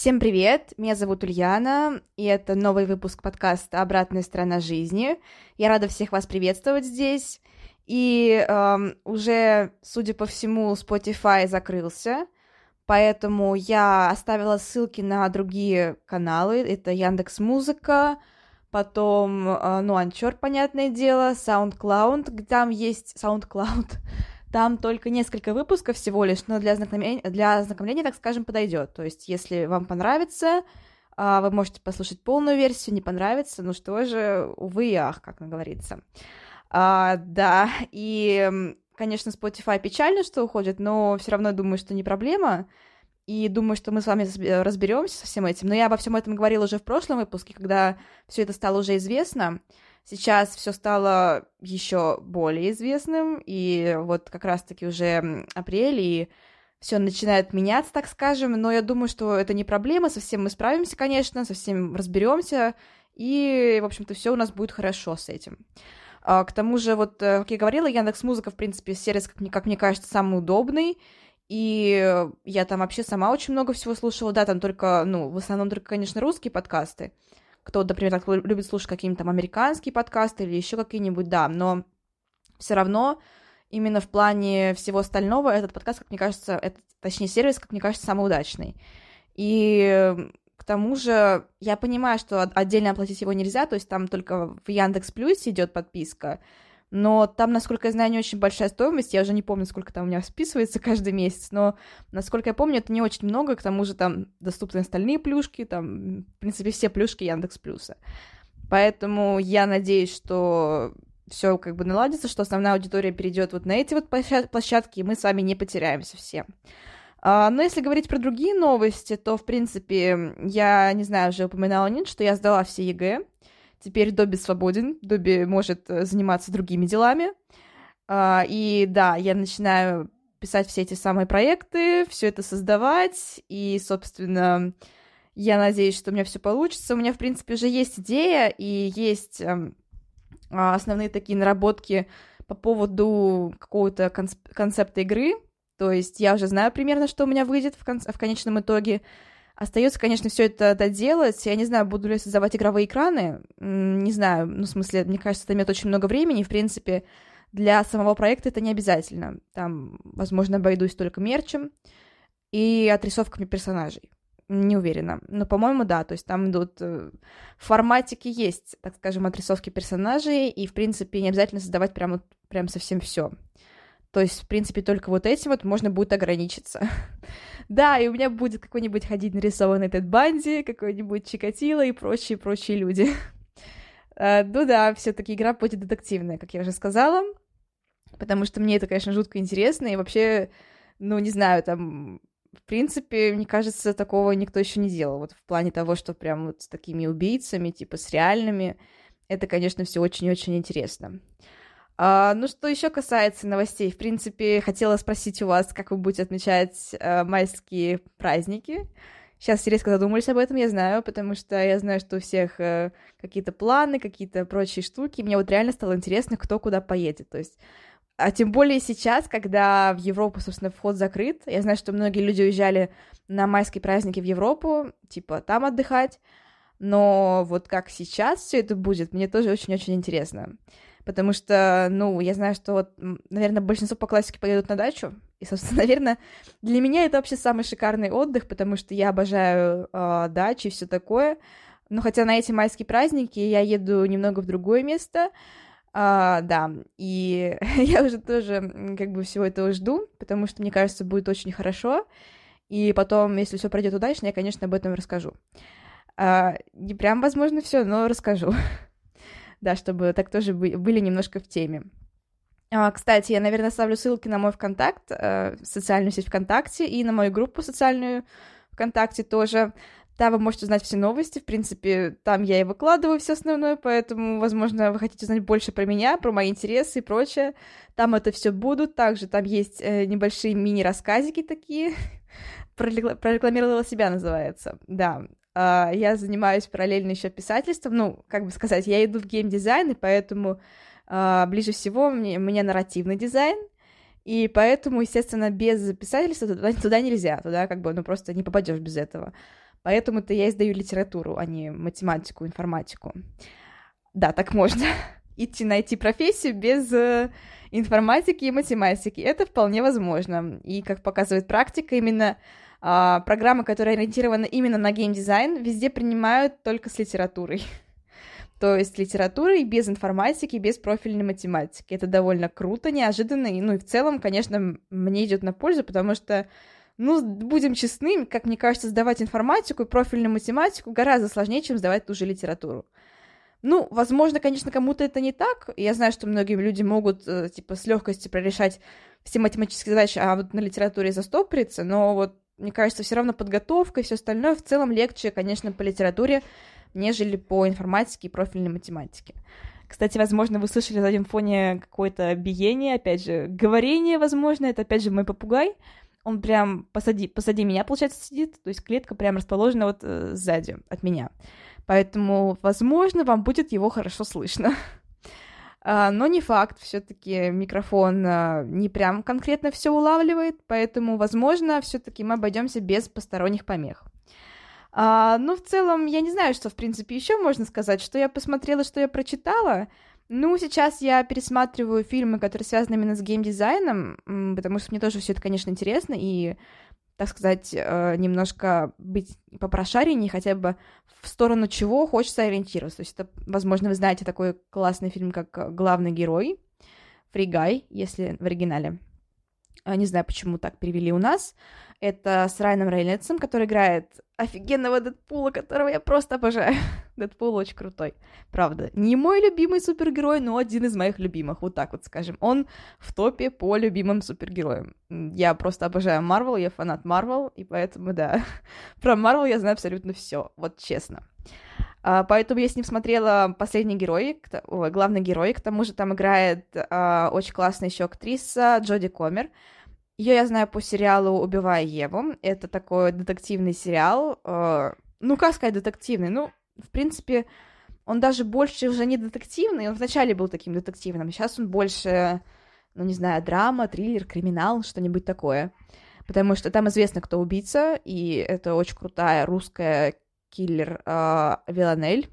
Всем привет, меня зовут Ульяна, и это новый выпуск подкаста «Обратная сторона жизни». Я рада всех вас приветствовать здесь. И эм, уже, судя по всему, Spotify закрылся, поэтому я оставила ссылки на другие каналы. Это Яндекс Музыка, потом, э, ну, Анчор, понятное дело, SoundCloud, там есть SoundCloud, там только несколько выпусков всего лишь, но для ознакомления, для ознакомления так скажем, подойдет. То есть, если вам понравится, а, вы можете послушать полную версию, не понравится, ну что же, увы и ах, как говорится. А, да, и, конечно, Spotify печально, что уходит, но все равно думаю, что не проблема. И думаю, что мы с вами разберемся со всем этим. Но я обо всем этом говорила уже в прошлом выпуске, когда все это стало уже известно. Сейчас все стало еще более известным, и вот как раз-таки уже апрель, и все начинает меняться, так скажем, но я думаю, что это не проблема, со всем мы справимся, конечно, со всем разберемся, и, в общем-то, все у нас будет хорошо с этим. А, к тому же, вот, э, как я говорила, Яндекс Музыка, в принципе, сервис, как мне, как мне кажется, самый удобный, и я там вообще сама очень много всего слушала, да, там только, ну, в основном только, конечно, русские подкасты, кто, например, так любит слушать какие-нибудь там американские подкасты или еще какие-нибудь, да, но все равно именно в плане всего остального этот подкаст, как мне кажется, это, точнее, сервис, как мне кажется, самый удачный. И к тому же я понимаю, что отдельно оплатить его нельзя, то есть там только в Яндекс Плюсе идет подписка, но там, насколько я знаю, не очень большая стоимость, я уже не помню, сколько там у меня списывается каждый месяц, но, насколько я помню, это не очень много, к тому же там доступны остальные плюшки, там, в принципе, все плюшки Яндекс Плюса. Поэтому я надеюсь, что все как бы наладится, что основная аудитория перейдет вот на эти вот площадки, и мы с вами не потеряемся все. А, но если говорить про другие новости, то, в принципе, я, не знаю, уже упоминала нет, что я сдала все ЕГЭ, Теперь Добби свободен, Добби может э, заниматься другими делами. А, и да, я начинаю писать все эти самые проекты, все это создавать, и, собственно, я надеюсь, что у меня все получится. У меня, в принципе, уже есть идея, и есть эм, а, основные такие наработки по поводу какого-то концепта игры. То есть я уже знаю примерно, что у меня выйдет в, кон- в конечном итоге. Остается, конечно, все это доделать. Я не знаю, буду ли создавать игровые экраны. Не знаю, ну, в смысле, мне кажется, это займет очень много времени. В принципе, для самого проекта это не обязательно. Там, возможно, обойдусь только мерчем и отрисовками персонажей. Не уверена. Но, по-моему, да. То есть там идут... Э, в форматике есть, так скажем, отрисовки персонажей, и, в принципе, не обязательно создавать прям, прям совсем все. То есть, в принципе, только вот этим вот можно будет ограничиться. да, и у меня будет какой-нибудь ходить нарисованный Тед Банди, какой-нибудь Чикатило и прочие-прочие люди. uh, ну да, все таки игра будет детективная, как я уже сказала, потому что мне это, конечно, жутко интересно, и вообще, ну, не знаю, там, в принципе, мне кажется, такого никто еще не делал, вот в плане того, что прям вот с такими убийцами, типа с реальными, это, конечно, все очень-очень интересно. А, ну, что еще касается новостей, в принципе, хотела спросить у вас, как вы будете отмечать а, майские праздники. Сейчас резко задумались об этом, я знаю, потому что я знаю, что у всех а, какие-то планы, какие-то прочие штуки. Мне вот реально стало интересно, кто куда поедет. То есть а тем более сейчас, когда в Европу, собственно, вход закрыт. Я знаю, что многие люди уезжали на майские праздники в Европу, типа там отдыхать. Но вот как сейчас все это будет, мне тоже очень-очень интересно потому что, ну, я знаю, что вот, наверное, большинство по классике поедут на дачу, и, собственно, наверное, для меня это вообще самый шикарный отдых, потому что я обожаю э, дачи и все такое, но хотя на эти майские праздники я еду немного в другое место, а, да, и я уже тоже как бы всего этого жду, потому что, мне кажется, будет очень хорошо, и потом, если все пройдет удачно, я, конечно, об этом расскажу. А, не прям, возможно, все, но расскажу. да, чтобы так тоже были немножко в теме. А, кстати, я, наверное, ставлю ссылки на мой ВКонтакт, э, социальную сеть ВКонтакте, и на мою группу социальную ВКонтакте тоже. Там вы можете узнать все новости, в принципе, там я и выкладываю все основное, поэтому, возможно, вы хотите узнать больше про меня, про мои интересы и прочее. Там это все будут. Также там есть э, небольшие мини-рассказики такие. Прорекламировала себя, называется. Да, я занимаюсь параллельно еще писательством, ну, как бы сказать, я иду в геймдизайн, и поэтому uh, ближе всего мне, мне нарративный дизайн, и поэтому, естественно, без писательства туда, туда нельзя, туда как бы, ну, просто не попадешь без этого. Поэтому-то я издаю литературу, а не математику, информатику. Да, так можно идти найти профессию без э, информатики и математики. Это вполне возможно. И, как показывает практика, именно а, программы, которые ориентированы именно на геймдизайн, везде принимают только с литературой. То есть литературой без информатики, без профильной математики. Это довольно круто, неожиданно, и, ну и в целом, конечно, мне идет на пользу, потому что, ну, будем честны, как мне кажется, сдавать информатику и профильную математику гораздо сложнее, чем сдавать ту же литературу. Ну, возможно, конечно, кому-то это не так. Я знаю, что многие люди могут, э, типа, с легкостью прорешать все математические задачи, а вот на литературе застопориться, но вот мне кажется, все равно подготовка и все остальное в целом легче, конечно, по литературе, нежели по информатике и профильной математике. Кстати, возможно, вы слышали на заднем фоне какое-то биение, опять же, говорение, возможно, это опять же мой попугай. Он прям посади, посади меня, получается, сидит, то есть клетка прям расположена вот э, сзади от меня. Поэтому, возможно, вам будет его хорошо слышно. А, но не факт, все-таки микрофон а, не прям конкретно все улавливает, поэтому, возможно, все-таки мы обойдемся без посторонних помех. А, ну, в целом, я не знаю, что, в принципе, еще можно сказать, что я посмотрела, что я прочитала. Ну, сейчас я пересматриваю фильмы, которые связаны именно с геймдизайном, потому что мне тоже все это, конечно, интересно, и так сказать, э, немножко быть попрошареннее, хотя бы в сторону чего хочется ориентироваться. То есть это, возможно, вы знаете такой классный фильм, как «Главный герой», «Фригай», если в оригинале. А, не знаю, почему так перевели у нас. Это с Райаном Рейнольдсом, который играет офигенного Дэдпула, которого я просто обожаю. Дэдпул очень крутой, правда. Не мой любимый супергерой, но один из моих любимых, вот так вот скажем. Он в топе по любимым супергероям. Я просто обожаю Марвел, я фанат Марвел, и поэтому, да, про Марвел я знаю абсолютно все, вот честно. Uh, поэтому я с ним смотрела «Последний герой», ой, главный герой, к тому же там играет uh, очень классная еще актриса Джоди Комер. Ее я знаю по сериалу «Убивая Еву». Это такой детективный сериал. Э, ну, как сказать детективный? Ну, в принципе, он даже больше уже не детективный. Он вначале был таким детективным. Сейчас он больше, ну, не знаю, драма, триллер, криминал, что-нибудь такое. Потому что там известно, кто убийца, и это очень крутая русская киллер э, Виланель.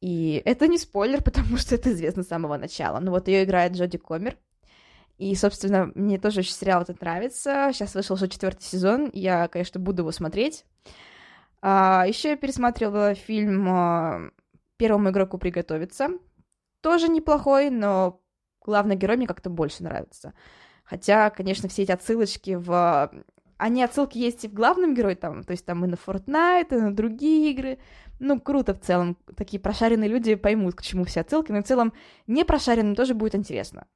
И это не спойлер, потому что это известно с самого начала. Но вот ее играет Джоди Комер. И, собственно, мне тоже очень сериал этот нравится. Сейчас вышел уже четвертый сезон. Я, конечно, буду его смотреть. А, еще я пересматривала фильм а, «Первому игроку приготовиться». Тоже неплохой, но главный герой мне как-то больше нравится. Хотя, конечно, все эти отсылочки в... Они отсылки есть и в главном герое, там, то есть там и на Fortnite, и на другие игры. Ну, круто в целом. Такие прошаренные люди поймут, к чему все отсылки, но в целом не прошаренным тоже будет интересно.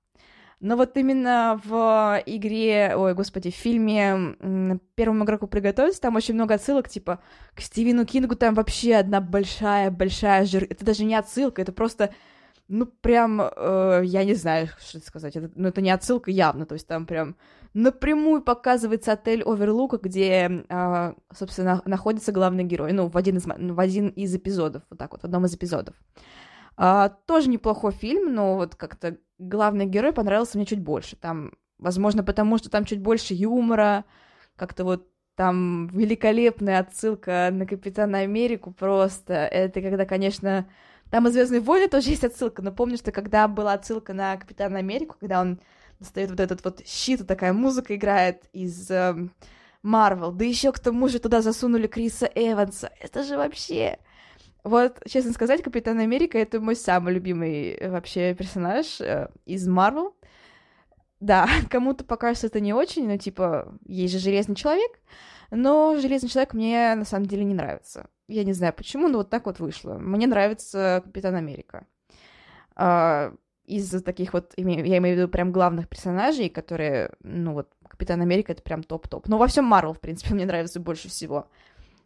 Но вот именно в игре, ой, господи, в фильме «Первому игроку приготовиться» там очень много отсылок, типа, к Стивену Кингу там вообще одна большая-большая жир... Это даже не отсылка, это просто, ну, прям, э, я не знаю, что сказать, это, ну, это не отсылка явно, то есть там прям напрямую показывается отель Оверлука, где, э, собственно, находится главный герой, ну, в один из, в один из эпизодов, вот так вот, в одном из эпизодов. А, тоже неплохой фильм, но вот как-то главный герой понравился мне чуть больше. Там, возможно, потому что там чуть больше юмора, как-то вот там великолепная отсылка на Капитана Америку просто. Это когда, конечно, там из Звездной войны тоже есть отсылка, но помню, что когда была отсылка на Капитана Америку, когда он достает вот этот вот щит, и такая музыка играет из Марвел, да еще к тому же туда засунули Криса Эванса. Это же вообще вот, честно сказать, Капитан Америка — это мой самый любимый э, вообще персонаж э, из Марвел. Да, кому-то покажется это не очень, но, типа, есть же Железный Человек, но Железный Человек мне, на самом деле, не нравится. Я не знаю почему, но вот так вот вышло. Мне нравится Капитан Америка. А, из таких вот, я имею в виду прям главных персонажей, которые, ну вот, Капитан Америка — это прям топ-топ. Но во всем Марвел, в принципе, мне нравится больше всего.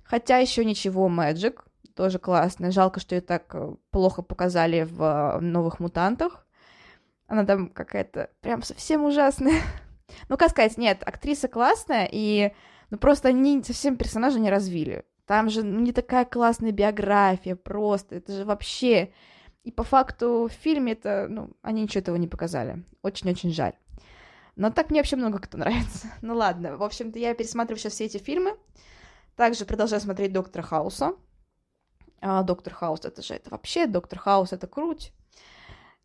Хотя еще ничего, Magic, тоже классно. Жалко, что ее так э, плохо показали в э, новых мутантах. Она там какая-то прям совсем ужасная. ну, как сказать, нет, актриса классная, и ну, просто они совсем персонажа не развили. Там же ну, не такая классная биография, просто. Это же вообще... И по факту в фильме это, ну, они ничего этого не показали. Очень-очень жаль. Но так мне вообще много кто нравится. ну ладно, в общем-то, я пересматриваю сейчас все эти фильмы. Также продолжаю смотреть Доктора Хауса. А, Доктор Хаус, это же это вообще, Доктор Хаус, это круть.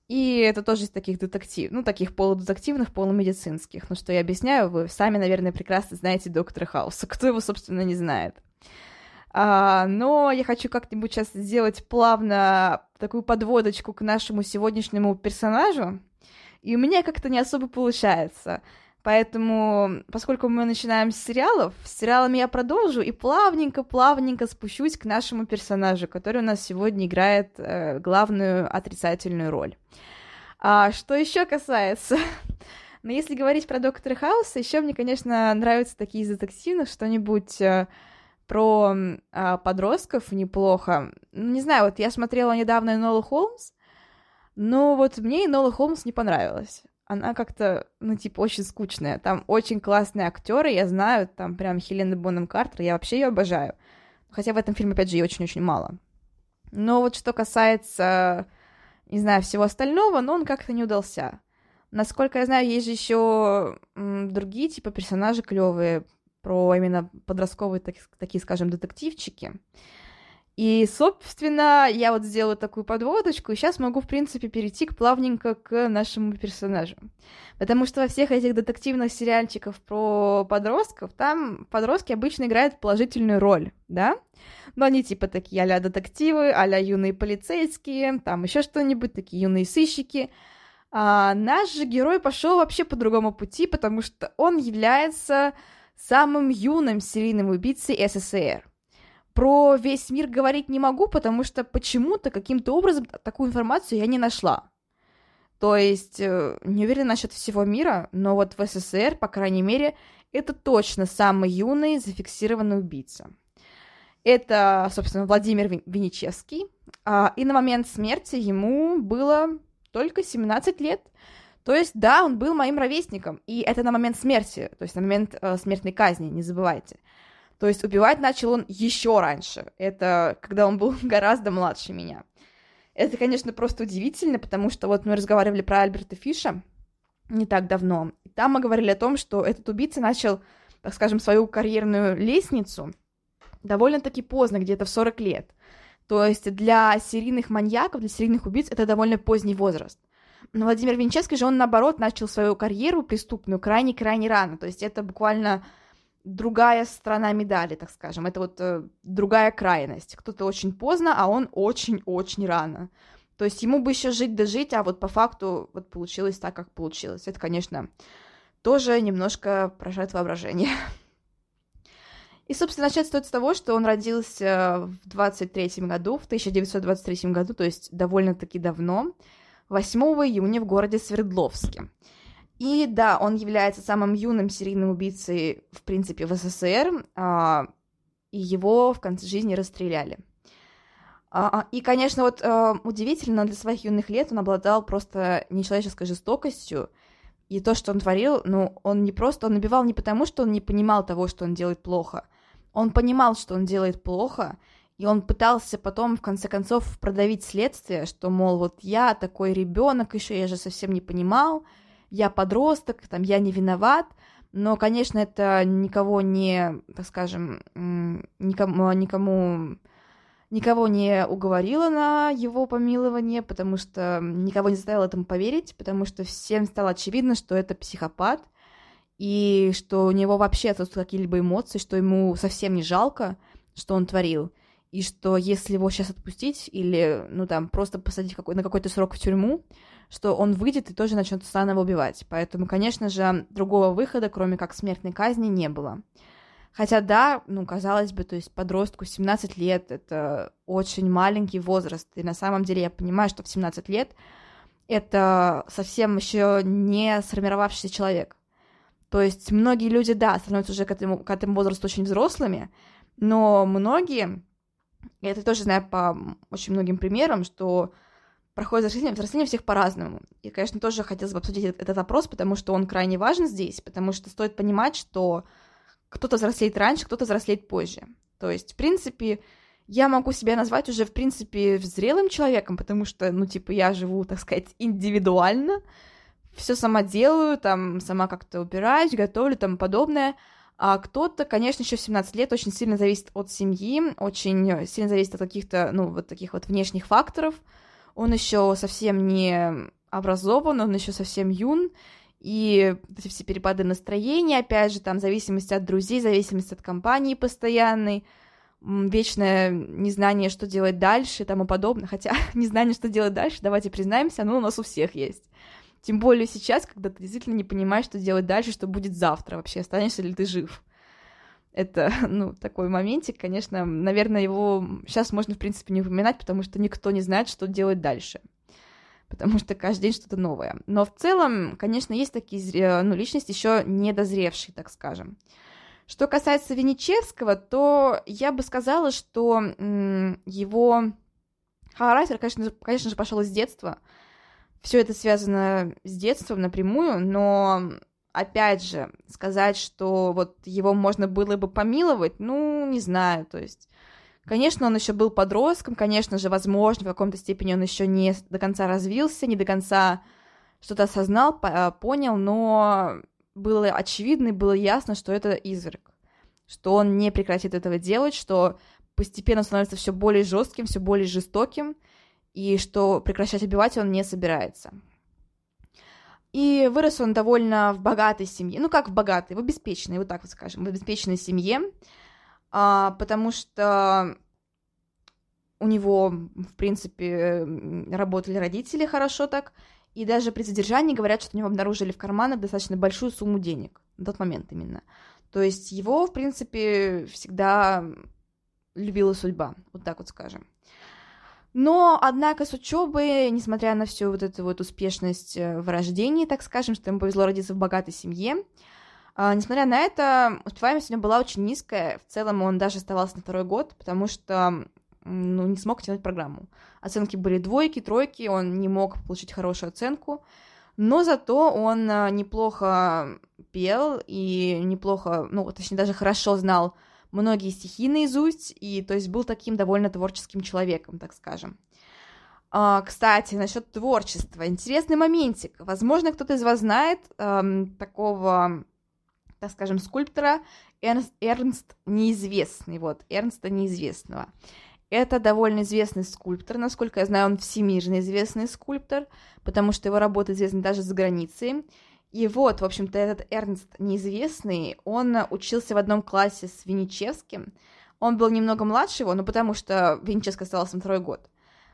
И это тоже из таких детектив, ну, таких полудетективных, полумедицинских. Ну, что я объясняю, вы сами, наверное, прекрасно знаете Доктора Хауса. Кто его, собственно, не знает. А, но я хочу как-нибудь сейчас сделать плавно такую подводочку к нашему сегодняшнему персонажу. И у меня как-то не особо получается. Поэтому, поскольку мы начинаем с сериалов, с сериалами я продолжу и плавненько-плавненько спущусь к нашему персонажу, который у нас сегодня играет э, главную отрицательную роль. А что еще касается... Но если говорить про Доктора Хауса, еще мне, конечно, нравятся такие из детективных, что-нибудь э, про э, подростков неплохо. Ну, не знаю, вот я смотрела недавно Нола Холмс, но вот мне Нола Холмс не понравилась она как-то, ну, типа, очень скучная. Там очень классные актеры, я знаю, там прям Хелена Бонем Картер, я вообще ее обожаю. Хотя в этом фильме, опять же, ее очень-очень мало. Но вот что касается, не знаю, всего остального, ну, он как-то не удался. Насколько я знаю, есть же еще другие типа персонажи клевые про именно подростковые, так, такие, скажем, детективчики. И, собственно, я вот сделала такую подводочку, и сейчас могу, в принципе, перейти к плавненько к нашему персонажу. Потому что во всех этих детективных сериальчиках про подростков, там подростки обычно играют положительную роль, да? Но они типа такие а-ля детективы, а-ля юные полицейские, там еще что-нибудь, такие юные сыщики. А наш же герой пошел вообще по другому пути, потому что он является самым юным серийным убийцей СССР. Про весь мир говорить не могу, потому что почему-то, каким-то образом такую информацию я не нашла. То есть, э, не уверена насчет всего мира, но вот в СССР, по крайней мере, это точно самый юный зафиксированный убийца. Это, собственно, Владимир Венечевский. А, и на момент смерти ему было только 17 лет. То есть, да, он был моим ровесником. И это на момент смерти, то есть на момент э, смертной казни, не забывайте. То есть убивать начал он еще раньше. Это когда он был гораздо младше меня. Это, конечно, просто удивительно, потому что вот мы разговаривали про Альберта Фиша не так давно. И там мы говорили о том, что этот убийца начал, так скажем, свою карьерную лестницу довольно-таки поздно, где-то в 40 лет. То есть для серийных маньяков, для серийных убийц это довольно поздний возраст. Но Владимир Винчевский же, он, наоборот, начал свою карьеру преступную крайне-крайне рано. То есть это буквально другая сторона медали, так скажем. Это вот э, другая крайность. Кто-то очень поздно, а он очень-очень рано. То есть ему бы еще жить дожить, а вот по факту вот получилось так, как получилось. Это, конечно, тоже немножко поражает воображение. И, собственно, начать стоит с того, что он родился в 23 году, в 1923 году, то есть довольно-таки давно, 8 июня в городе Свердловске. И да, он является самым юным серийным убийцей, в принципе, в СССР, а, и его в конце жизни расстреляли. А, а и, конечно, вот а, удивительно, для своих юных лет он обладал просто нечеловеческой жестокостью, и то, что он творил, ну, он не просто, он убивал не потому, что он не понимал того, что он делает плохо, он понимал, что он делает плохо, и он пытался потом, в конце концов, продавить следствие, что, мол, вот я такой ребенок, еще я же совсем не понимал, я подросток, там, я не виноват, но, конечно, это никого не, так скажем, никому, никому никого не уговорило на его помилование, потому что никого не заставило этому поверить, потому что всем стало очевидно, что это психопат, и что у него вообще отсутствуют какие-либо эмоции, что ему совсем не жалко, что он творил, и что если его сейчас отпустить или, ну, там, просто посадить какой- на какой-то срок в тюрьму, что он выйдет и тоже начнет заново убивать. Поэтому, конечно же, другого выхода, кроме как смертной казни, не было. Хотя, да, ну, казалось бы, то есть подростку 17 лет — это очень маленький возраст. И на самом деле я понимаю, что в 17 лет это совсем еще не сформировавшийся человек. То есть многие люди, да, становятся уже к этому, к этому возрасту очень взрослыми, Но многие, я это тоже знаю по очень многим примерам, что проходит взросление, взросление всех по-разному. И, конечно, тоже хотелось бы обсудить этот, вопрос, потому что он крайне важен здесь, потому что стоит понимать, что кто-то взрослеет раньше, кто-то взрослеет позже. То есть, в принципе, я могу себя назвать уже, в принципе, зрелым человеком, потому что, ну, типа, я живу, так сказать, индивидуально, все сама делаю, там, сама как-то убираюсь, готовлю, там, подобное. А кто-то, конечно, еще в 17 лет очень сильно зависит от семьи, очень сильно зависит от каких-то, ну, вот таких вот внешних факторов. Он еще совсем не образован, он еще совсем юн, и эти все перепады настроения, опять же, там, зависимость от друзей, зависимость от компании постоянной, вечное незнание, что делать дальше и тому подобное. Хотя незнание, что делать дальше, давайте признаемся, оно у нас у всех есть. Тем более сейчас, когда ты действительно не понимаешь, что делать дальше, что будет завтра вообще, останешься ли ты жив. Это, ну, такой моментик, конечно, наверное, его сейчас можно, в принципе, не упоминать, потому что никто не знает, что делать дальше. Потому что каждый день что-то новое. Но в целом, конечно, есть такие, ну, личности еще недозревшие, так скажем. Что касается Венечевского, то я бы сказала, что его характер, конечно, конечно же, пошел из детства. Все это связано с детством напрямую, но опять же, сказать, что вот его можно было бы помиловать, ну, не знаю, то есть, конечно, он еще был подростком, конечно же, возможно, в каком-то степени он еще не до конца развился, не до конца что-то осознал, понял, но было очевидно и было ясно, что это изверг, что он не прекратит этого делать, что постепенно становится все более жестким, все более жестоким, и что прекращать убивать он не собирается. И вырос он довольно в богатой семье, ну как в богатой, в обеспеченной, вот так вот скажем, в обеспеченной семье, а, потому что у него, в принципе, работали родители хорошо так, и даже при задержании говорят, что у него обнаружили в карманах достаточно большую сумму денег, в тот момент именно. То есть его, в принципе, всегда любила судьба, вот так вот скажем. Но, однако, с учебой, несмотря на всю вот эту вот успешность э, в рождении, так скажем, что ему повезло родиться в богатой семье, а, несмотря на это, успеваемость у него была очень низкая. В целом он даже оставался на второй год, потому что ну, не смог тянуть программу. Оценки были двойки, тройки, он не мог получить хорошую оценку, но зато он а, неплохо пел и неплохо, ну, точнее, даже хорошо знал многие стихи наизусть, и то есть был таким довольно творческим человеком, так скажем. А, кстати, насчет творчества. Интересный моментик. Возможно, кто-то из вас знает эм, такого, так скажем, скульптора Эрнст, Эрнст Неизвестный. Вот, Эрнста Неизвестного. Это довольно известный скульптор, насколько я знаю, он всемирно известный скульптор, потому что его работы известны даже за границей. И вот, в общем-то, этот Эрнст неизвестный, он учился в одном классе с Винничевским. Он был немного младше его, ну, потому что Винничевский остался на второй год.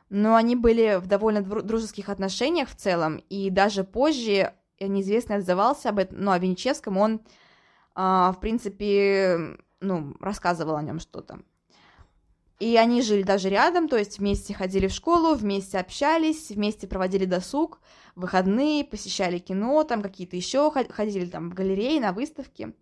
Но они были в довольно дружеских отношениях в целом, и даже позже неизвестный отзывался об этом, ну, о Винничевском он, а, в принципе, ну, рассказывал о нем что-то. И они жили даже рядом, то есть вместе ходили в школу, вместе общались, вместе проводили досуг, выходные, посещали кино, там какие-то еще ходили там в галереи, на выставки.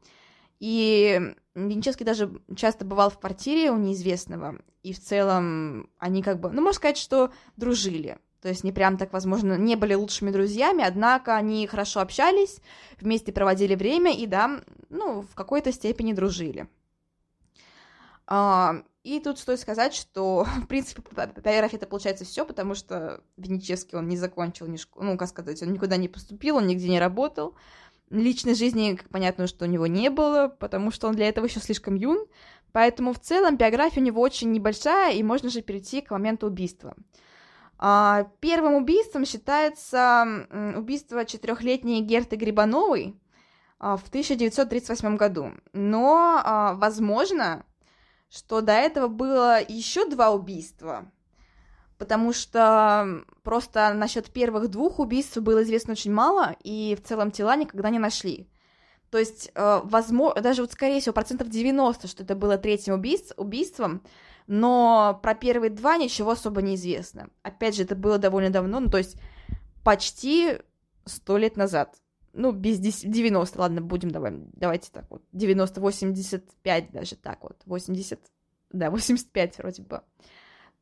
И Винчевский даже часто бывал в квартире у неизвестного, и в целом они как бы, ну, можно сказать, что дружили. То есть не прям так, возможно, не были лучшими друзьями, однако они хорошо общались, вместе проводили время и, да, ну, в какой-то степени дружили. А, и тут стоит сказать, что, в принципе, по это получается все, потому что Венечевский он не закончил ни школу, ну, как сказать, он никуда не поступил, он нигде не работал. Личной жизни, как понятно, что у него не было, потому что он для этого еще слишком юн. Поэтому в целом биография у него очень небольшая, и можно же перейти к моменту убийства. А, первым убийством считается убийство четырехлетней Герты Грибановой а, в 1938 году. Но, возможно, что до этого было еще два убийства, потому что просто насчет первых двух убийств было известно очень мало, и в целом тела никогда не нашли. То есть, э, возможно, даже вот, скорее всего, процентов 90, что это было третьим убийств, убийством, но про первые два ничего особо не известно. Опять же, это было довольно давно, ну, то есть почти сто лет назад ну, без 90, ладно, будем, давай, давайте так вот, 90, 85 даже так вот, 80, да, 85 вроде бы.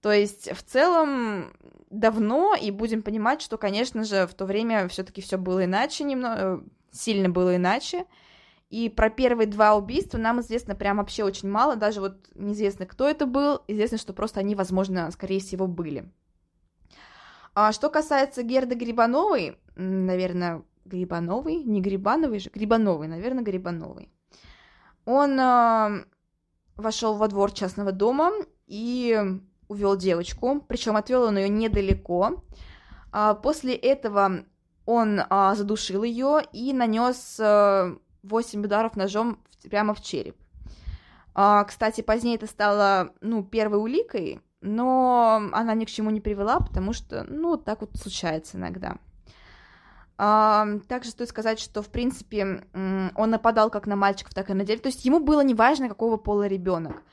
То есть в целом давно, и будем понимать, что, конечно же, в то время все-таки все было иначе, немного, э, сильно было иначе. И про первые два убийства нам известно прям вообще очень мало, даже вот неизвестно, кто это был, известно, что просто они, возможно, скорее всего, были. А что касается Герды Грибановой, наверное, Грибановой, не Грибановой же, Грибановой, наверное, Грибановой. Он э, вошел во двор частного дома и увел девочку, причем отвел он ее недалеко. А после этого он а, задушил ее и нанес а, 8 ударов ножом прямо в череп. А, кстати, позднее это стало, ну, первой уликой, но она ни к чему не привела, потому что, ну, так вот случается иногда. Также стоит сказать, что, в принципе, он нападал как на мальчиков, так и на девочек, то есть ему было неважно, какого пола ребенок.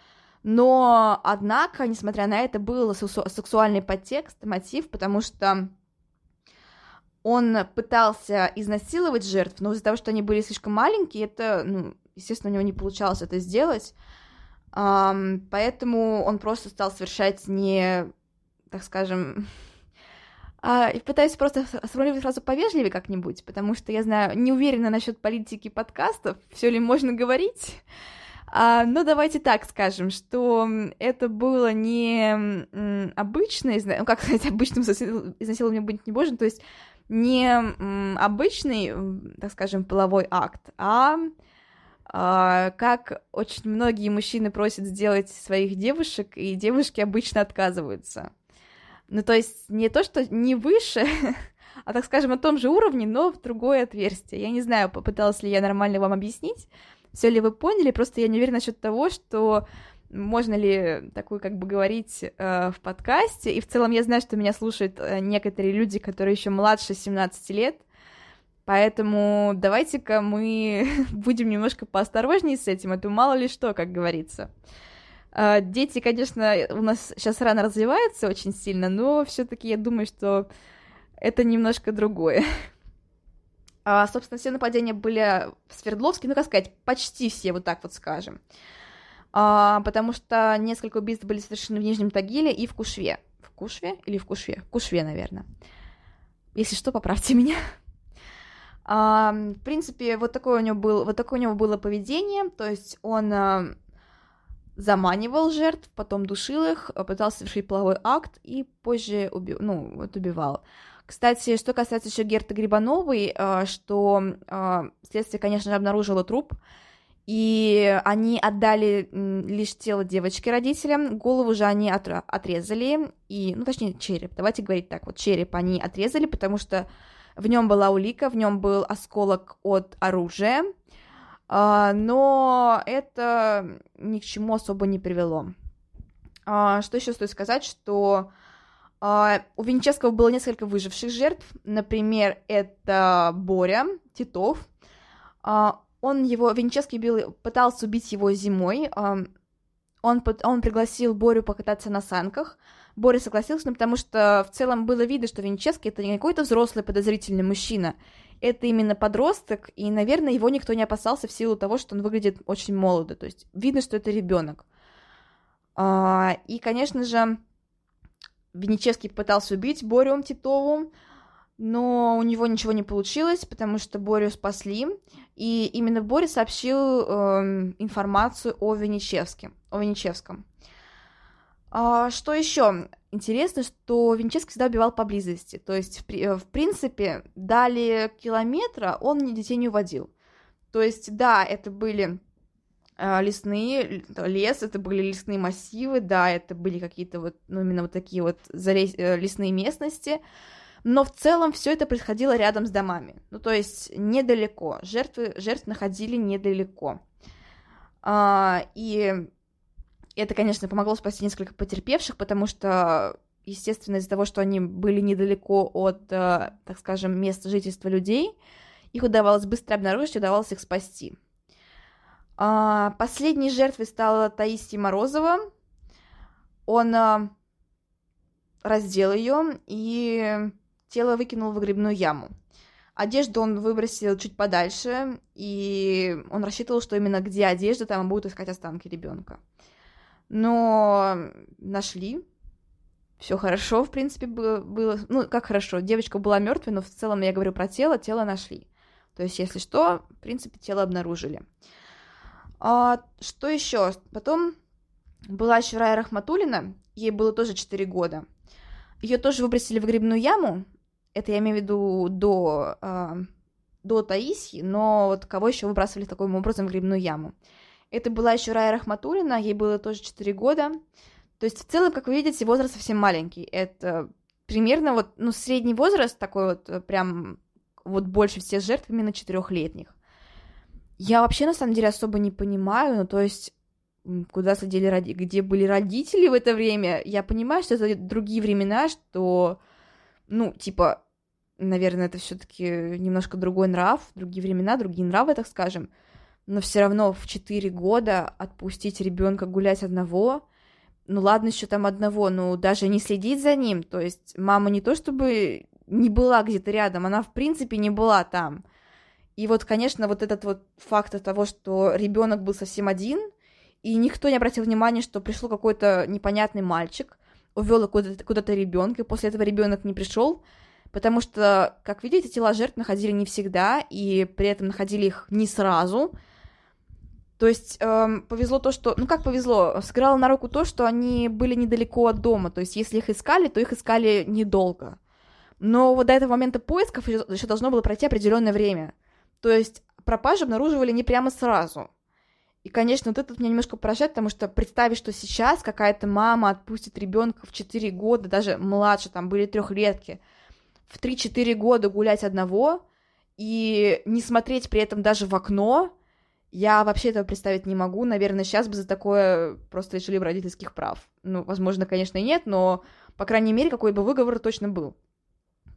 Но, однако, несмотря на это, был сексуальный подтекст, мотив, потому что он пытался изнасиловать жертв, но из-за того, что они были слишком маленькие, это, ну, естественно, у него не получалось это сделать. Поэтому он просто стал совершать не, так скажем, а, пытаюсь просто сформулировать сразу повежливее как-нибудь, потому что я знаю, не уверена насчет политики подкастов, все ли можно говорить. А, но давайте так скажем, что это было не обычное, ну как сказать, обычным изнасилованием быть не может, то есть не обычный, так скажем, половой акт, а а, как очень многие мужчины просят сделать своих девушек, и девушки обычно отказываются. Ну, то есть не то, что не выше, а, так скажем, на том же уровне, но в другое отверстие. Я не знаю, попыталась ли я нормально вам объяснить, все ли вы поняли, просто я не уверена насчет того, что можно ли такую как бы говорить э, в подкасте. И в целом я знаю, что меня слушают э, некоторые люди, которые еще младше 17 лет. Поэтому давайте-ка мы будем немножко поосторожнее с этим, это мало ли что, как говорится. Э, дети, конечно, у нас сейчас рано развиваются очень сильно, но все-таки я думаю, что это немножко другое. А, собственно, все нападения были в Свердловске, ну, как сказать, почти все, вот так вот скажем. А, потому что несколько убийств были совершены в Нижнем Тагиле и в Кушве. В Кушве или в Кушве? В Кушве, наверное. Если что, поправьте меня. А, в принципе, вот такое у него был, вот такое у него было поведение, то есть он а, заманивал жертв, потом душил их, пытался совершить половой акт и позже убил, ну, вот убивал. Кстати, что касается еще Герты Грибановой, э, что э, следствие, конечно же, обнаружило труп, и они отдали лишь тело девочки родителям, голову же они отрезали, и, ну, точнее, череп, давайте говорить так, вот череп они отрезали, потому что в нем была улика, в нем был осколок от оружия, э, но это ни к чему особо не привело. Что еще стоит сказать, что Uh, у Винческого было несколько выживших жертв. Например, это Боря Титов. Он его, Винческий бил, пытался убить его зимой. Он, он пригласил Борю покататься на санках. Боря согласился, ну, потому что в целом было видно, что Винческий это не какой-то взрослый подозрительный мужчина. Это именно подросток, и, наверное, его никто не опасался в силу того, что он выглядит очень молодо. То есть видно, что это ребенок. И, конечно же, Венечевский пытался убить Борю Титову, но у него ничего не получилось, потому что Борю спасли, и именно Боря сообщил э, информацию о Венечевске, о Венечевском. А, что еще интересно, что Венечевский всегда убивал поблизости, то есть, в, э, в принципе, дали километра он детей не уводил. То есть, да, это были а, лесные, лес, это были лесные массивы, да, это были какие-то вот, ну, именно вот такие вот залез, э, лесные местности, но в целом все это происходило рядом с домами, ну, то есть недалеко, жертвы, жертв находили недалеко. А, и это, конечно, помогло спасти несколько потерпевших, потому что, естественно, из-за того, что они были недалеко от, э, так скажем, места жительства людей, их удавалось быстро обнаружить, удавалось их спасти. А, последней жертвой стала Таисия Морозова. Он а, раздел ее и тело выкинул в выгребную яму. Одежду он выбросил чуть подальше, и он рассчитывал, что именно где одежда, там он будет искать останки ребенка. Но нашли, все хорошо, в принципе, было, было, ну, как хорошо, девочка была мертвой, но в целом я говорю про тело, тело нашли. То есть, если что, в принципе, тело обнаружили. А, что еще? Потом была еще Рая Рахматулина, ей было тоже 4 года. Ее тоже выбросили в грибную яму, это я имею в виду до, а, до Таисии, но вот кого еще выбрасывали таким образом в грибную яму? Это была еще Рая Рахматулина, ей было тоже 4 года. То есть, в целом, как вы видите, возраст совсем маленький. Это примерно вот, ну, средний возраст такой вот, э, прям, вот больше всех жертв именно четырехлетних. Я вообще, на самом деле, особо не понимаю, ну, то есть, куда садили, роди... где были родители в это время. Я понимаю, что это другие времена, что, ну, типа, наверное, это все таки немножко другой нрав, другие времена, другие нравы, так скажем. Но все равно в 4 года отпустить ребенка гулять одного, ну ладно, еще там одного, но даже не следить за ним, то есть мама не то чтобы не была где-то рядом, она в принципе не была там. И вот, конечно, вот этот вот факт того, что ребенок был совсем один, и никто не обратил внимания, что пришел какой-то непонятный мальчик, увел куда-то, куда-то ребенка, и после этого ребенок не пришел, потому что, как видите, тела жертв находили не всегда, и при этом находили их не сразу, то есть эм, повезло то, что... Ну как повезло? Сыграло на руку то, что они были недалеко от дома. То есть если их искали, то их искали недолго. Но вот до этого момента поисков еще должно было пройти определенное время. То есть пропажу обнаруживали не прямо сразу. И, конечно, вот это меня немножко поражает, потому что представить, что сейчас какая-то мама отпустит ребенка в 4 года, даже младше, там были трехлетки, в 3-4 года гулять одного и не смотреть при этом даже в окно, я вообще этого представить не могу. Наверное, сейчас бы за такое просто лишили бы родительских прав. Ну, возможно, конечно, и нет, но, по крайней мере, какой бы выговор точно был.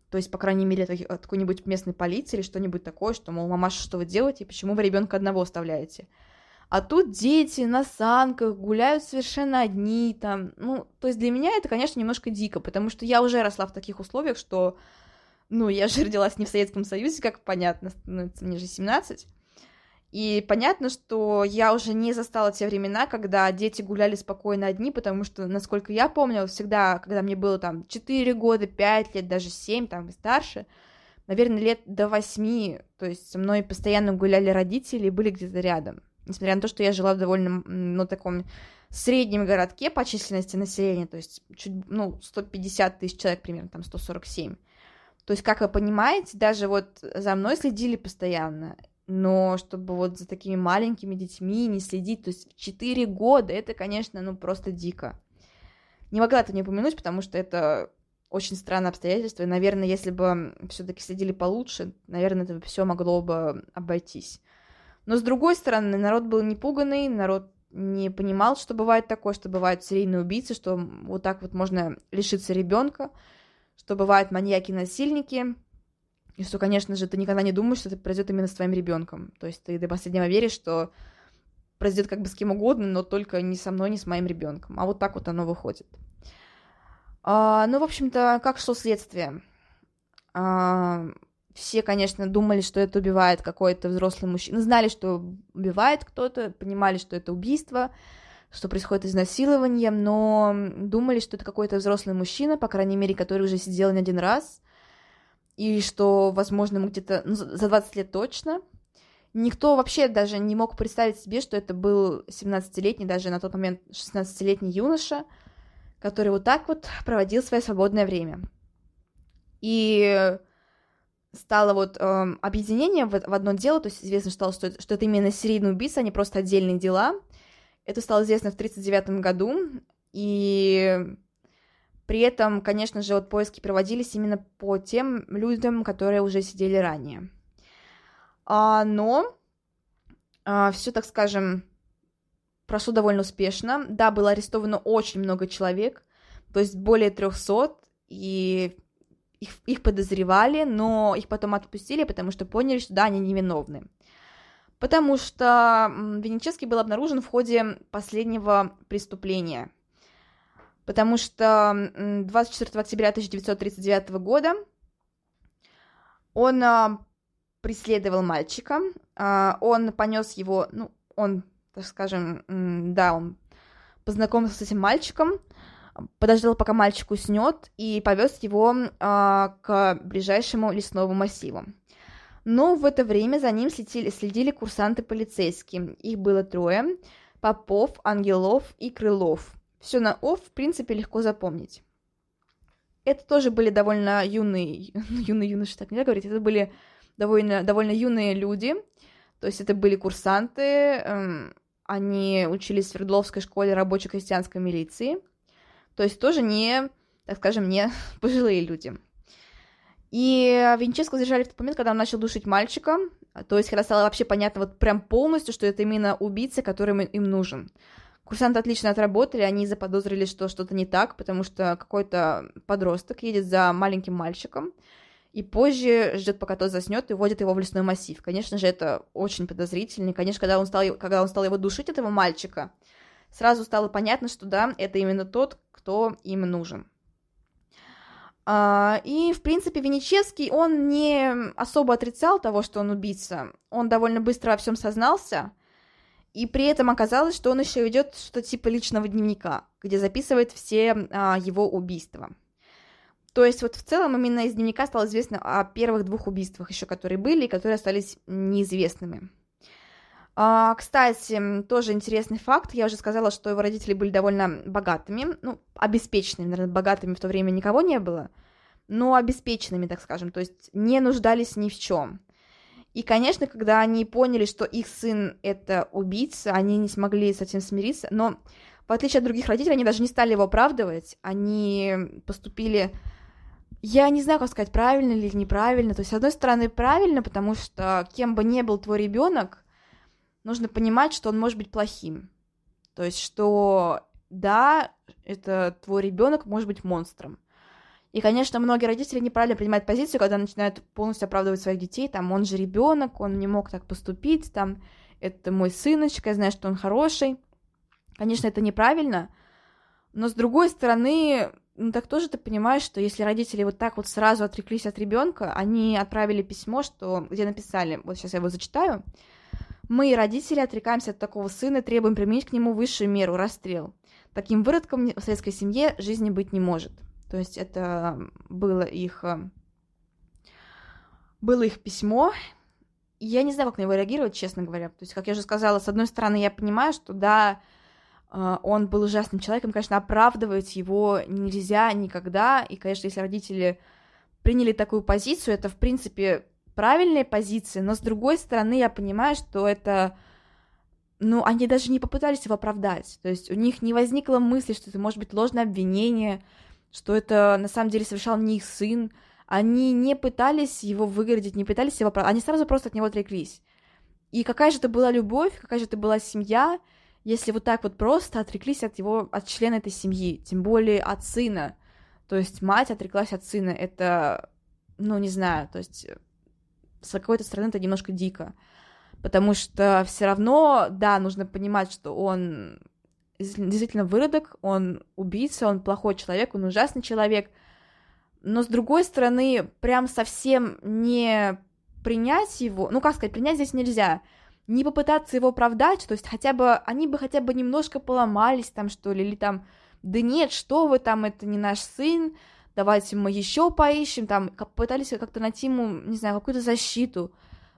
То есть, по крайней мере, от какой-нибудь местной полиции или что-нибудь такое, что, мол, мамаша, что вы делаете, почему вы ребенка одного оставляете? А тут дети на санках гуляют совершенно одни, там, ну, то есть для меня это, конечно, немножко дико, потому что я уже росла в таких условиях, что, ну, я же родилась не в Советском Союзе, как понятно, ну, мне же 17, и понятно, что я уже не застала те времена, когда дети гуляли спокойно одни, потому что, насколько я помню, всегда, когда мне было там 4 года, 5 лет, даже 7, там и старше, наверное, лет до 8, то есть со мной постоянно гуляли родители и были где-то рядом. Несмотря на то, что я жила в довольно, ну, таком среднем городке по численности населения, то есть чуть, ну, 150 тысяч человек примерно, там 147. То есть, как вы понимаете, даже вот за мной следили постоянно но чтобы вот за такими маленькими детьми не следить, то есть 4 года, это, конечно, ну просто дико. Не могла это не упомянуть, потому что это очень странное обстоятельство, и, наверное, если бы все-таки следили получше, наверное, это все могло бы обойтись. Но с другой стороны, народ был не пуганный, народ не понимал, что бывает такое, что бывают серийные убийцы, что вот так вот можно лишиться ребенка, что бывают маньяки-насильники, и что, конечно же, ты никогда не думаешь, что это произойдет именно с твоим ребенком. То есть ты до последнего веришь, что произойдет как бы с кем угодно, но только не со мной, не с моим ребенком. А вот так вот оно выходит. А, ну, в общем-то, как шло следствие? А, все, конечно, думали, что это убивает какой-то взрослый мужчина. Знали, что убивает кто-то, понимали, что это убийство, что происходит изнасилование, но думали, что это какой-то взрослый мужчина, по крайней мере, который уже сидел не один раз, и что, возможно, ему где-то ну, за 20 лет точно. Никто вообще даже не мог представить себе, что это был 17-летний, даже на тот момент 16-летний юноша, который вот так вот проводил свое свободное время. И стало вот э, объединение в, в одно дело, то есть известно стало, что что это именно серийный убийца, а не просто отдельные дела. Это стало известно в 1939 году, и при этом, конечно же, вот поиски проводились именно по тем людям, которые уже сидели ранее. А, но а, все, так скажем, прошло довольно успешно. Да, было арестовано очень много человек, то есть более 300, и их, их подозревали, но их потом отпустили, потому что поняли, что да, они невиновны. Потому что Венеческий был обнаружен в ходе последнего преступления – потому что 24 октября 1939 года он а, преследовал мальчика, а, он понес его, ну, он, так скажем, да, он познакомился с этим мальчиком, подождал, пока мальчик уснет, и повез его а, к ближайшему лесному массиву. Но в это время за ним следили, следили курсанты полицейские. Их было трое. Попов, Ангелов и Крылов. Все на «ов», в принципе, легко запомнить. Это тоже были довольно юные, юные юноши, так нельзя говорить, это были довольно, довольно юные люди, то есть это были курсанты, эм, они учились в Свердловской школе рабоче-крестьянской милиции, то есть тоже не, так скажем, не пожилые люди. И Винческо задержали в тот момент, когда он начал душить мальчика, то есть когда стало вообще понятно вот прям полностью, что это именно убийца, который им нужен. Курсанты отлично отработали, они заподозрили, что что-то не так, потому что какой-то подросток едет за маленьким мальчиком, и позже ждет, пока тот заснет, и вводит его в лесной массив. Конечно же, это очень подозрительно. конечно, когда он стал, когда он стал его душить, этого мальчика, сразу стало понятно, что да, это именно тот, кто им нужен. А, и, в принципе, Венечевский, он не особо отрицал того, что он убийца. Он довольно быстро во всем сознался, и при этом оказалось, что он еще ведет что-то типа личного дневника, где записывает все а, его убийства. То есть вот в целом именно из дневника стало известно о первых двух убийствах еще, которые были и которые остались неизвестными. А, кстати, тоже интересный факт. Я уже сказала, что его родители были довольно богатыми, ну, обеспеченными, наверное, богатыми в то время никого не было, но обеспеченными, так скажем, то есть не нуждались ни в чем. И, конечно, когда они поняли, что их сын это убийца, они не смогли с этим смириться, но в отличие от других родителей, они даже не стали его оправдывать, они поступили я не знаю, как сказать, правильно или неправильно. То есть, с одной стороны, правильно, потому что кем бы ни был твой ребенок, нужно понимать, что он может быть плохим. То есть, что да, это твой ребенок может быть монстром. И, конечно, многие родители неправильно принимают позицию, когда начинают полностью оправдывать своих детей, там, он же ребенок, он не мог так поступить, там, это мой сыночка, я знаю, что он хороший. Конечно, это неправильно, но с другой стороны, ну так тоже ты понимаешь, что если родители вот так вот сразу отреклись от ребенка, они отправили письмо, что где написали, вот сейчас я его зачитаю, мы, родители, отрекаемся от такого сына, требуем применить к нему высшую меру, расстрел. Таким выродком в советской семье жизни быть не может. То есть это было их, э, было их письмо. Я не знаю, как на него реагировать, честно говоря. То есть, как я уже сказала, с одной стороны, я понимаю, что да, э, он был ужасным человеком, конечно, оправдывать его нельзя никогда. И, конечно, если родители приняли такую позицию, это, в принципе, правильная позиция, но с другой стороны, я понимаю, что это ну, они даже не попытались его оправдать. То есть у них не возникло мысли, что это может быть ложное обвинение, что это на самом деле совершал не их сын. Они не пытались его выгородить, не пытались его. Они сразу просто от него отреклись. И какая же это была любовь, какая же это была семья, если вот так вот просто отреклись от его, от члена этой семьи, тем более от сына. То есть мать отреклась от сына, это, ну, не знаю, то есть с какой-то стороны это немножко дико. Потому что все равно, да, нужно понимать, что он действительно выродок, он убийца, он плохой человек, он ужасный человек. Но с другой стороны, прям совсем не принять его, ну как сказать, принять здесь нельзя, не попытаться его оправдать, то есть хотя бы, они бы хотя бы немножко поломались там, что ли, или там, да нет, что вы там, это не наш сын, давайте мы еще поищем, там, пытались как-то найти ему, не знаю, какую-то защиту,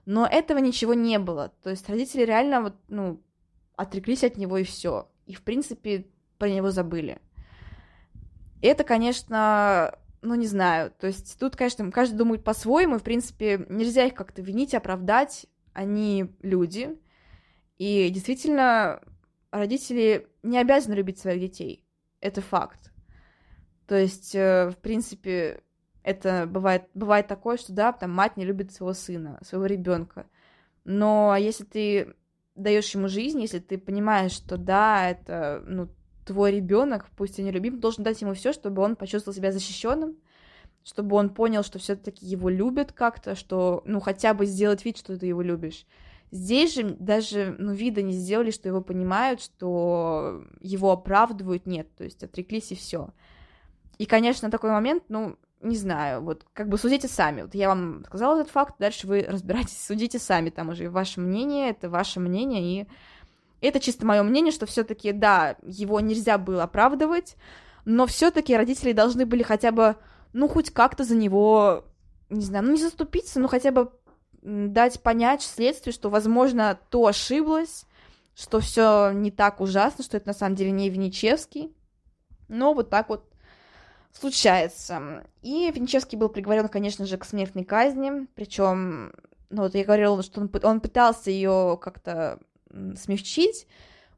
но этого ничего не было, то есть родители реально вот, ну, отреклись от него и все и, в принципе, про него забыли. Это, конечно, ну, не знаю, то есть тут, конечно, каждый думает по-своему, и, в принципе, нельзя их как-то винить, оправдать, они люди, и действительно, родители не обязаны любить своих детей, это факт. То есть, э, в принципе, это бывает, бывает такое, что, да, там мать не любит своего сына, своего ребенка. Но если ты даешь ему жизнь, если ты понимаешь, что да, это, ну, твой ребенок, пусть и не любим, должен дать ему все, чтобы он почувствовал себя защищенным, чтобы он понял, что все-таки его любят как-то, что, ну, хотя бы сделать вид, что ты его любишь. Здесь же даже, ну, вида не сделали, что его понимают, что его оправдывают, нет, то есть отреклись и все. И, конечно, такой момент, ну, не знаю, вот как бы судите сами. Вот я вам сказала этот факт, дальше вы разбирайтесь, судите сами, там уже ваше мнение, это ваше мнение, и Это чисто мое мнение, что все-таки, да, его нельзя было оправдывать, но все-таки родители должны были хотя бы, ну, хоть как-то за него, не знаю, ну, не заступиться, но хотя бы дать понять следствию, что, возможно, то ошиблось, что все не так ужасно, что это на самом деле не Венечевский. Но вот так вот случается. И Венечевский был приговорен, конечно же, к смертной казни, причем, ну вот я говорила, что он, он пытался ее как-то смягчить.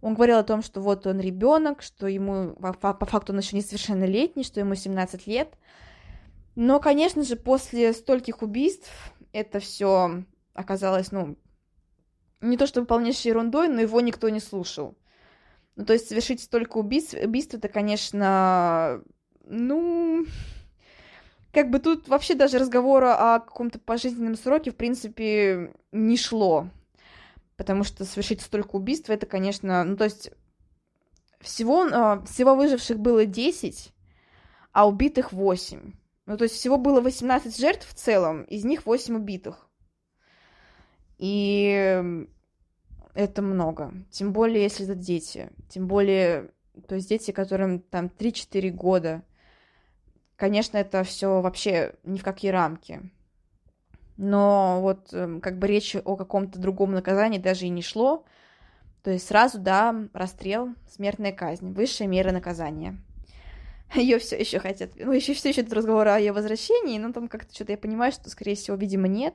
Он говорил о том, что вот он ребенок, что ему по факту он еще несовершеннолетний, что ему 17 лет. Но, конечно же, после стольких убийств это все оказалось, ну, не то чтобы полнейшей ерундой, но его никто не слушал. Ну, то есть совершить столько убийств, убийств это, конечно, ну, как бы тут вообще даже разговора о каком-то пожизненном сроке, в принципе, не шло. Потому что совершить столько убийств, это, конечно, ну, то есть всего, а, всего выживших было 10, а убитых 8. Ну, то есть всего было 18 жертв в целом, из них 8 убитых. И это много. Тем более, если это дети. Тем более, то есть дети, которым там 3-4 года. Конечно, это все вообще ни в какие рамки. Но вот эм, как бы речь о каком-то другом наказании даже и не шло. То есть сразу, да, расстрел, смертная казнь, высшая мера наказания. Ее все еще хотят. Ну, еще все еще этот разговор о ее возвращении, но там как-то что-то я понимаю, что, скорее всего, видимо, нет.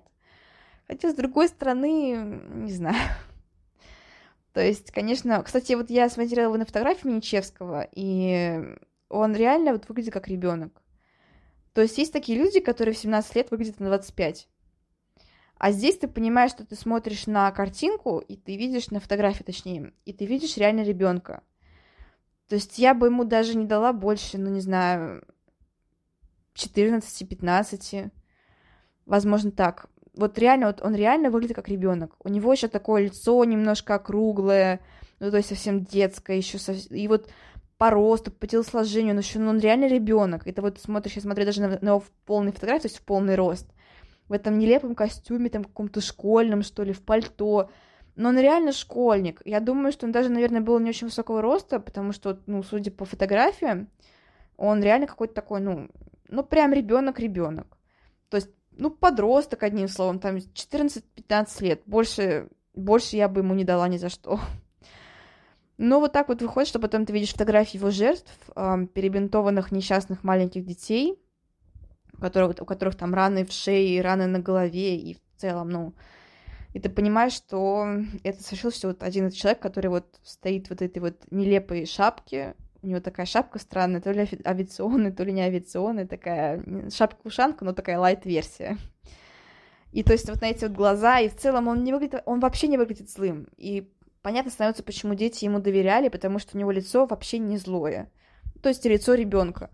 Хотя, с другой стороны, не знаю. То есть, конечно, кстати, вот я смотрела на фотографии Миничевского, и он реально вот выглядит как ребенок. То есть есть такие люди, которые в 17 лет выглядят на 25. А здесь ты понимаешь, что ты смотришь на картинку, и ты видишь, на фотографии точнее, и ты видишь реально ребенка. То есть я бы ему даже не дала больше, ну не знаю, 14-15. Возможно, так вот реально, вот он реально выглядит как ребенок. У него еще такое лицо немножко округлое, ну, то есть совсем детское, еще совсем... и вот по росту, по телосложению, он еще, ну, он реально ребенок. Это вот смотришь, я смотрю даже на, на его в фотографии, то есть в полный рост. В этом нелепом костюме, там, каком-то школьном, что ли, в пальто. Но он реально школьник. Я думаю, что он даже, наверное, был не очень высокого роста, потому что, ну, судя по фотографиям, он реально какой-то такой, ну, ну, прям ребенок-ребенок. То есть ну, подросток, одним словом, там 14-15 лет. Больше, больше я бы ему не дала ни за что. Но вот так вот выходит, что потом ты видишь фотографии его жертв, э, перебинтованных несчастных маленьких детей, у которых, у которых там раны в шее, раны на голове, и в целом, ну, и ты понимаешь, что это совершил все вот один человек, который вот стоит вот этой вот нелепой шапке, у него такая шапка странная, то ли авиационная, то ли не авиационная, такая шапка-ушанка, но такая лайт-версия. И то есть вот на эти вот глаза, и в целом он не выглядит, он вообще не выглядит злым. И понятно становится, почему дети ему доверяли, потому что у него лицо вообще не злое. То есть лицо ребенка.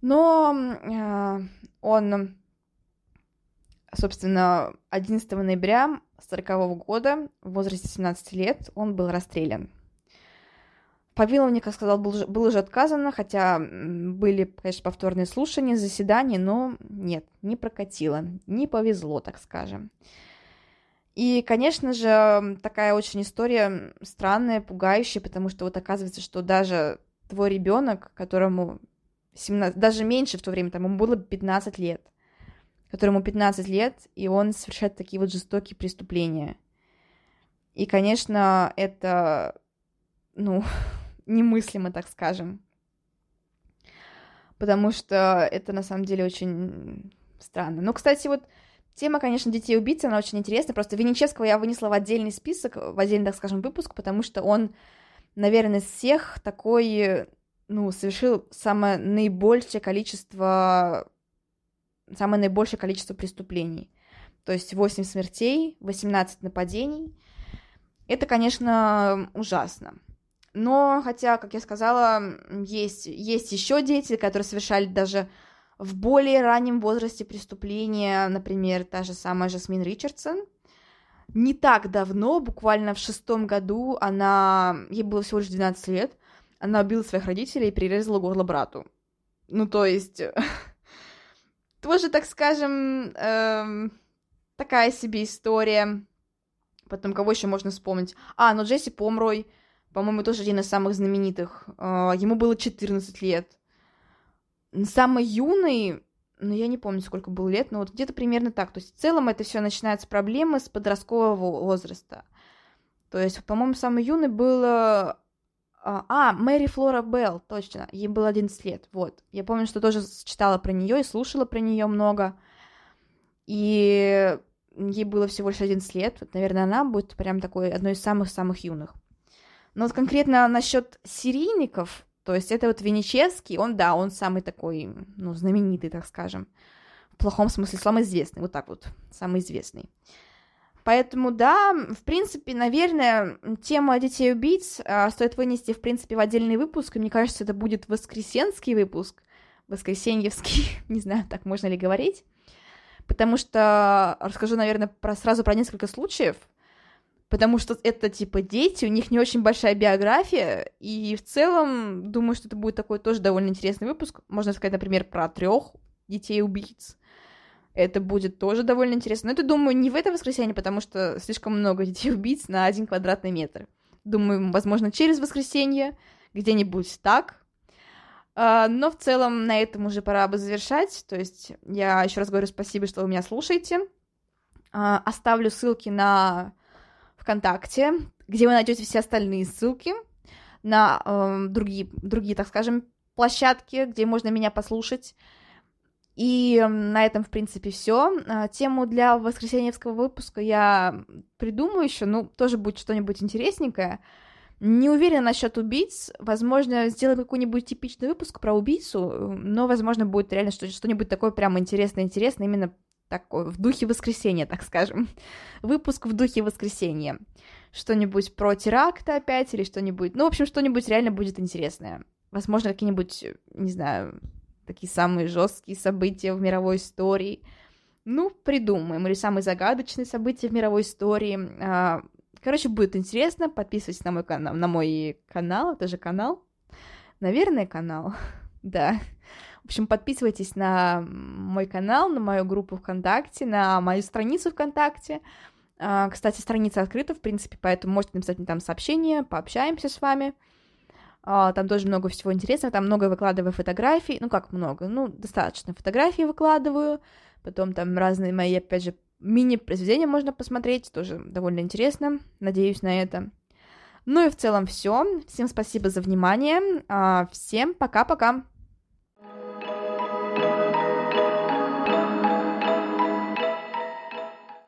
Но э, он, собственно, 11 ноября 40 года, в возрасте 17 лет, он был расстрелян. Помилование, как сказал, был, было уже отказано, хотя были, конечно, повторные слушания, заседания, но нет, не прокатило, не повезло, так скажем. И, конечно же, такая очень история странная, пугающая, потому что вот оказывается, что даже твой ребенок, которому 17, даже меньше в то время, там ему было 15 лет, которому 15 лет, и он совершает такие вот жестокие преступления. И, конечно, это, ну, немыслимо, так скажем. Потому что это на самом деле очень странно. Ну, кстати, вот тема, конечно, детей-убийц, она очень интересная. Просто Венечевского я вынесла в отдельный список, в отдельный, так скажем, выпуск, потому что он, наверное, из всех такой, ну, совершил самое наибольшее количество, самое наибольшее количество преступлений. То есть 8 смертей, 18 нападений. Это, конечно, ужасно. Но, хотя, как я сказала, есть, есть еще дети, которые совершали даже в более раннем возрасте преступления, например, та же самая Жасмин Ричардсон. Не так давно, буквально в шестом году, она, ей было всего лишь 12 лет, она убила своих родителей и перерезала горло брату. Ну, то есть, тоже, так скажем, эм, такая себе история. Потом кого еще можно вспомнить? А, ну Джесси Помрой, по-моему, тоже один из самых знаменитых. А, ему было 14 лет. Самый юный, ну, я не помню, сколько было лет, но вот где-то примерно так. То есть в целом это все начинается проблемы с подросткового возраста. То есть, по-моему, самый юный был... А, а, Мэри Флора Белл, точно, ей было 11 лет, вот. Я помню, что тоже читала про нее и слушала про нее много. И ей было всего лишь 11 лет, вот, наверное, она будет прям такой одной из самых-самых юных. Но вот конкретно насчет серийников, то есть это вот Венечевский, он, да, он самый такой, ну, знаменитый, так скажем, в плохом смысле, самый известный, вот так вот, самый известный. Поэтому, да, в принципе, наверное, тему детей-убийц а, стоит вынести, в принципе, в отдельный выпуск, и мне кажется, это будет воскресенский выпуск, воскресеньевский, не знаю, так можно ли говорить, потому что расскажу, наверное, про, сразу про несколько случаев, потому что это, типа, дети, у них не очень большая биография, и в целом, думаю, что это будет такой тоже довольно интересный выпуск, можно сказать, например, про трех детей-убийц, это будет тоже довольно интересно. Но это, думаю, не в это воскресенье, потому что слишком много детей-убийц на один квадратный метр. Думаю, возможно, через воскресенье, где-нибудь так. А, но в целом на этом уже пора бы завершать. То есть я еще раз говорю спасибо, что вы меня слушаете. А, оставлю ссылки на ВКонтакте, где вы найдете все остальные ссылки на э, другие, другие, так скажем, площадки, где можно меня послушать. И на этом, в принципе, все. А, тему для воскресеньевского выпуска я придумаю еще, ну, тоже будет что-нибудь интересненькое. Не уверена насчет убийц. Возможно, сделаю какой-нибудь типичный выпуск про убийцу, но, возможно, будет реально что-нибудь такое прямо интересное-интересное, именно такое, в духе воскресенья, так скажем. Выпуск в духе воскресенья. Что-нибудь про теракты опять или что-нибудь... Ну, в общем, что-нибудь реально будет интересное. Возможно, какие-нибудь, не знаю, такие самые жесткие события в мировой истории. Ну, придумаем. Или самые загадочные события в мировой истории. А, короче, будет интересно. Подписывайтесь на мой канал. На мой канал. Это же канал. Наверное, канал. да. В общем, подписывайтесь на мой канал, на мою группу ВКонтакте, на мою страницу ВКонтакте. А, кстати, страница открыта, в принципе, поэтому можете написать мне там сообщение, пообщаемся с вами. А, там тоже много всего интересного, там много выкладываю фотографий, ну как много, ну достаточно фотографий выкладываю, потом там разные мои, опять же, мини-произведения можно посмотреть, тоже довольно интересно, надеюсь на это. Ну и в целом все. Всем спасибо за внимание. А, всем пока-пока.